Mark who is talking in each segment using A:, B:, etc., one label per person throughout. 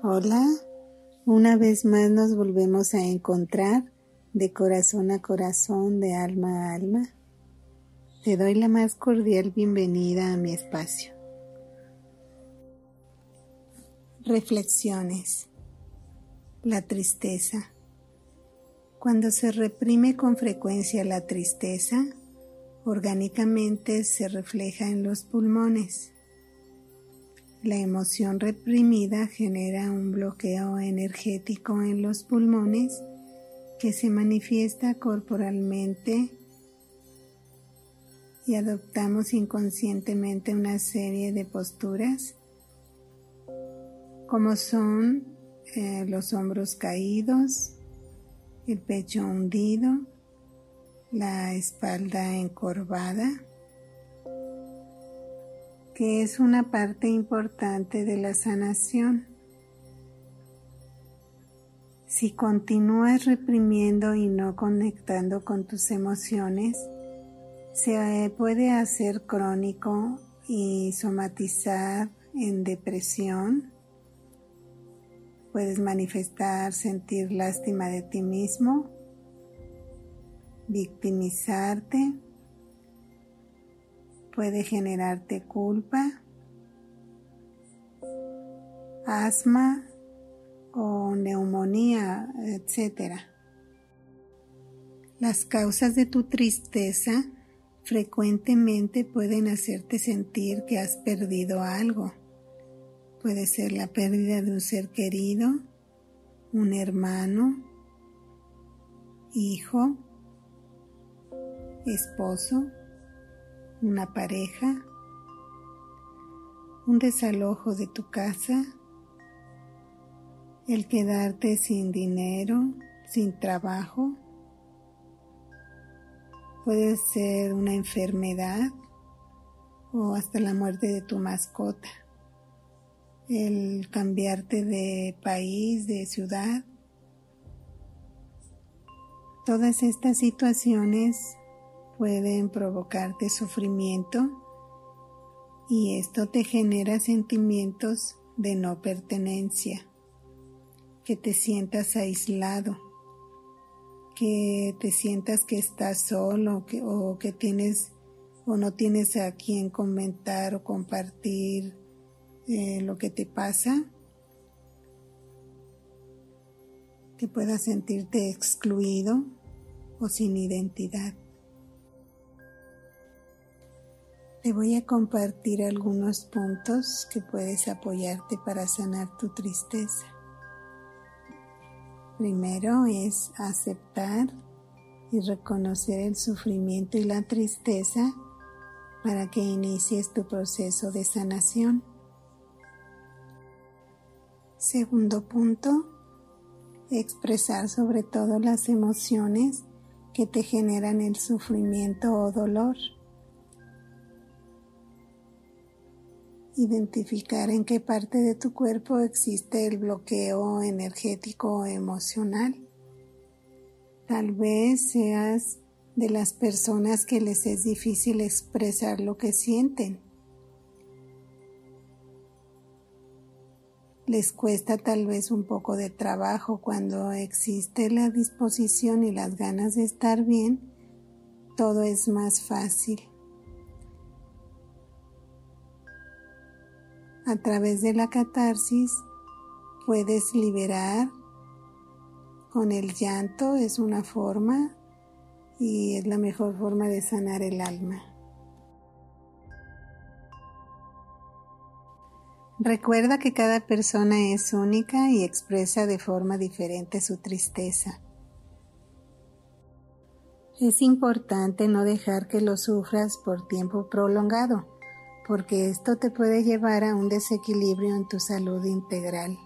A: Hola, una vez más nos volvemos a encontrar de corazón a corazón, de alma a alma. Te doy la más cordial bienvenida a mi espacio. Reflexiones. La tristeza. Cuando se reprime con frecuencia la tristeza, orgánicamente se refleja en los pulmones la emoción reprimida genera un bloqueo energético en los pulmones que se manifiesta corporalmente y adoptamos inconscientemente una serie de posturas como son eh, los hombros caídos, el pecho hundido, la espalda encorvada, que es una parte importante de la sanación. Si continúas reprimiendo y no conectando con tus emociones, se puede hacer crónico y somatizar en depresión. Puedes manifestar sentir lástima de ti mismo, victimizarte puede generarte culpa, asma o neumonía, etc. Las causas de tu tristeza frecuentemente pueden hacerte sentir que has perdido algo. Puede ser la pérdida de un ser querido, un hermano, hijo, esposo, una pareja, un desalojo de tu casa, el quedarte sin dinero, sin trabajo, puede ser una enfermedad o hasta la muerte de tu mascota, el cambiarte de país, de ciudad. Todas estas situaciones pueden provocarte sufrimiento y esto te genera sentimientos de no pertenencia, que te sientas aislado, que te sientas que estás solo o que tienes o no tienes a quien comentar o compartir eh, lo que te pasa, que puedas sentirte excluido o sin identidad. Te voy a compartir algunos puntos que puedes apoyarte para sanar tu tristeza. Primero es aceptar y reconocer el sufrimiento y la tristeza para que inicies tu proceso de sanación. Segundo punto, expresar sobre todo las emociones que te generan el sufrimiento o dolor. Identificar en qué parte de tu cuerpo existe el bloqueo energético o emocional. Tal vez seas de las personas que les es difícil expresar lo que sienten. Les cuesta tal vez un poco de trabajo cuando existe la disposición y las ganas de estar bien, todo es más fácil. A través de la catarsis puedes liberar con el llanto, es una forma y es la mejor forma de sanar el alma. Recuerda que cada persona es única y expresa de forma diferente su tristeza. Es importante no dejar que lo sufras por tiempo prolongado porque esto te puede llevar a un desequilibrio en tu salud integral.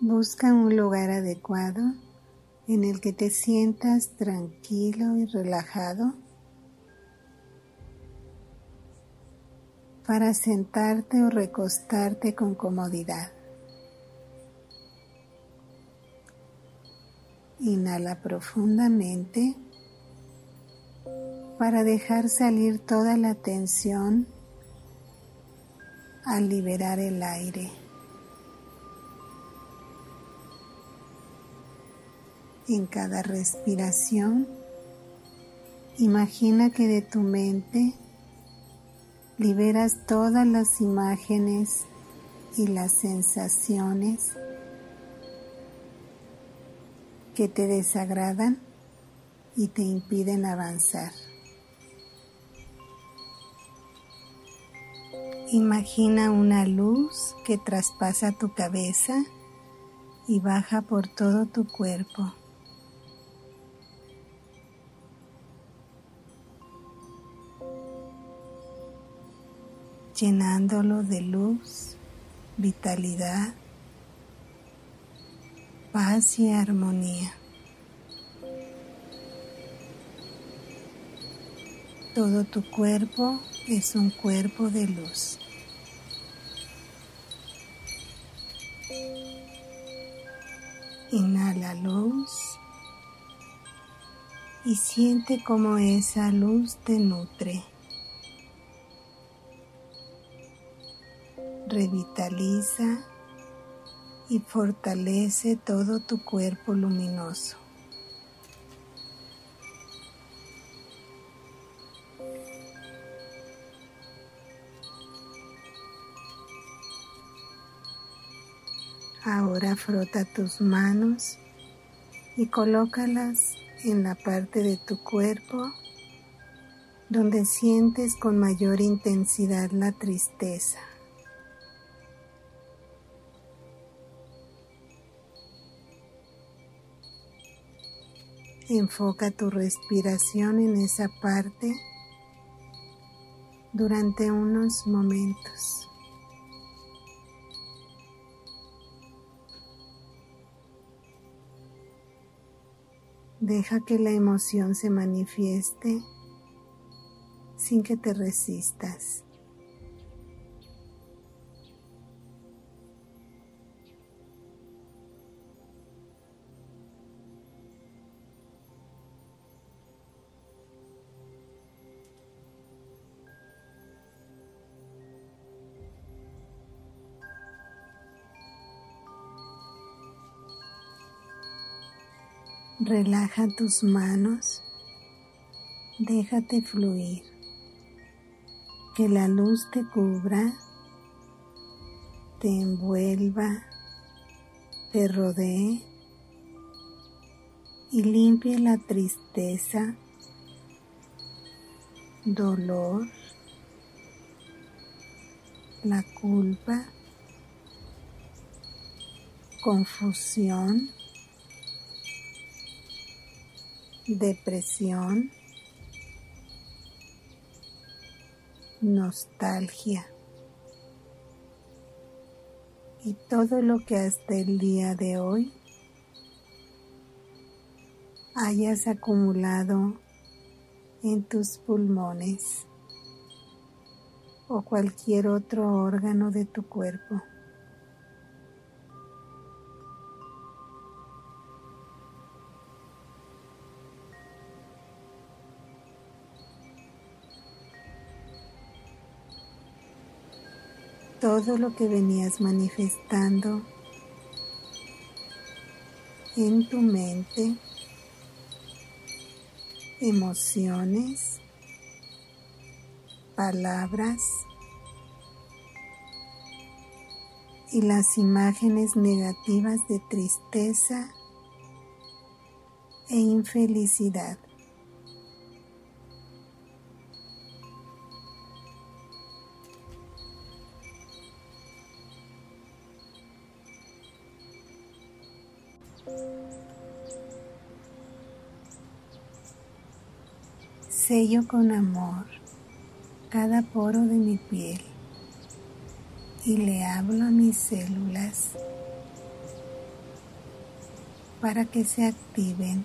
A: Busca un lugar adecuado en el que te sientas tranquilo y relajado para sentarte o recostarte con comodidad. Inhala profundamente para dejar salir toda la tensión al liberar el aire. En cada respiración, imagina que de tu mente liberas todas las imágenes y las sensaciones que te desagradan y te impiden avanzar. Imagina una luz que traspasa tu cabeza y baja por todo tu cuerpo. llenándolo de luz, vitalidad, paz y armonía. Todo tu cuerpo es un cuerpo de luz. Inhala luz y siente cómo esa luz te nutre, revitaliza y fortalece todo tu cuerpo luminoso. Ahora frota tus manos y colócalas en la parte de tu cuerpo donde sientes con mayor intensidad la tristeza. Enfoca tu respiración en esa parte durante unos momentos. Deja que la emoción se manifieste sin que te resistas. Relaja tus manos, déjate fluir, que la luz te cubra, te envuelva, te rodee y limpie la tristeza, dolor, la culpa, confusión depresión, nostalgia y todo lo que hasta el día de hoy hayas acumulado en tus pulmones o cualquier otro órgano de tu cuerpo. Todo lo que venías manifestando en tu mente, emociones, palabras y las imágenes negativas de tristeza e infelicidad. Sello con amor cada poro de mi piel y le hablo a mis células para que se activen